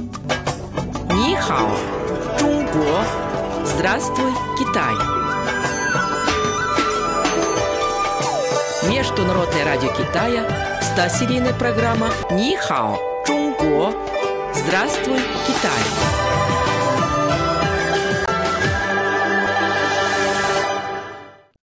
Нихао, Чунго. Здравствуй, Китай. Международное радио Китая, 100-серийная программа Нихао, Чунго. Здравствуй, Китай.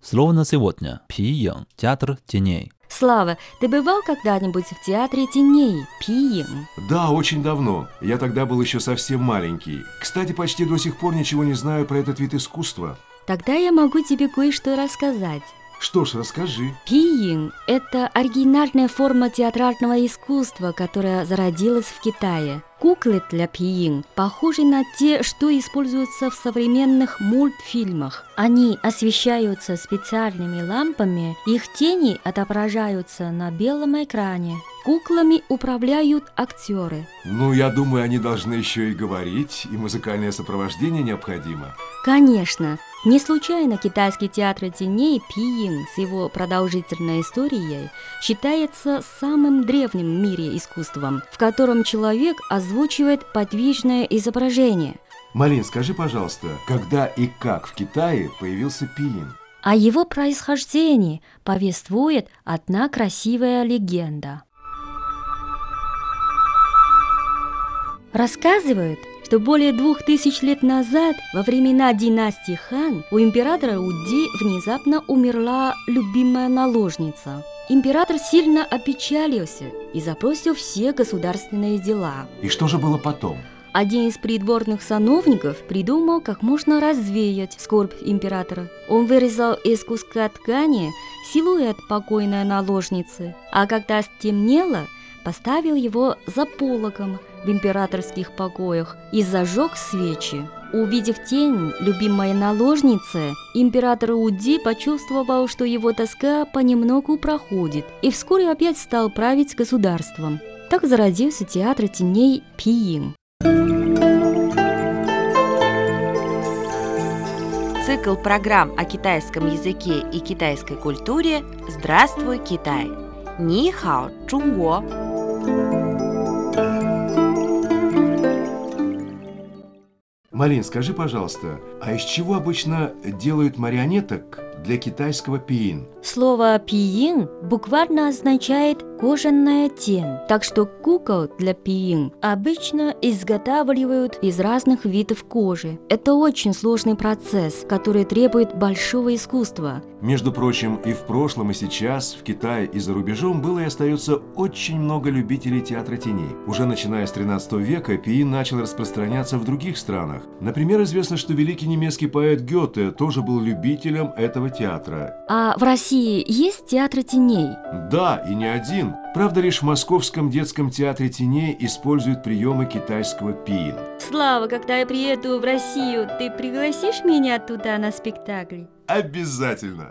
Слово на сегодня – Пиин, театр теней. Слава, ты бывал когда-нибудь в театре теней, Пиин? Да, очень давно. Я тогда был еще совсем маленький. Кстати, почти до сих пор ничего не знаю про этот вид искусства. Тогда я могу тебе кое-что рассказать. Что ж, расскажи. Пиин – это оригинальная форма театрального искусства, которая зародилась в Китае. Куклы для пиин похожи на те, что используются в современных мультфильмах. Они освещаются специальными лампами, их тени отображаются на белом экране. Куклами управляют актеры. Ну, я думаю, они должны еще и говорить, и музыкальное сопровождение необходимо. Конечно, не случайно китайский театр теней Пиин с его продолжительной историей считается самым древним в мире искусством, в котором человек озвучивает подвижное изображение. Малин, скажи, пожалуйста, когда и как в Китае появился пиин? О его происхождении повествует одна красивая легенда. Рассказывают, что более двух тысяч лет назад, во времена династии Хан, у императора Уди внезапно умерла любимая наложница. Император сильно опечалился и запросил все государственные дела. И что же было потом? Один из придворных сановников придумал, как можно развеять скорбь императора. Он вырезал из куска ткани силуэт покойной наложницы, а когда стемнело, поставил его за пологом в императорских покоях и зажег свечи. Увидев тень любимой наложницы, император Уди почувствовал, что его тоска понемногу проходит, и вскоре опять стал править государством. Так зародился театр теней Пиин. Цикл программ о китайском языке и китайской культуре «Здравствуй, Китай!» Ни хао, Чунго! Малин, скажи, пожалуйста, а из чего обычно делают марионеток для китайского пиин? Слово «пиин» буквально означает «кожаная тень», так что кукол для пиин обычно изготавливают из разных видов кожи. Это очень сложный процесс, который требует большого искусства. Между прочим, и в прошлом, и сейчас в Китае и за рубежом было и остается очень много любителей театра теней. Уже начиная с 13 века пиин начал распространяться в других странах. Например, известно, что великий немецкий поэт Гёте тоже был любителем этого театра. А в России есть театр теней? Да, и не один. Правда, лишь в Московском детском театре теней используют приемы китайского пиин. Слава, когда я приеду в Россию, ты пригласишь меня туда на спектакль? Обязательно!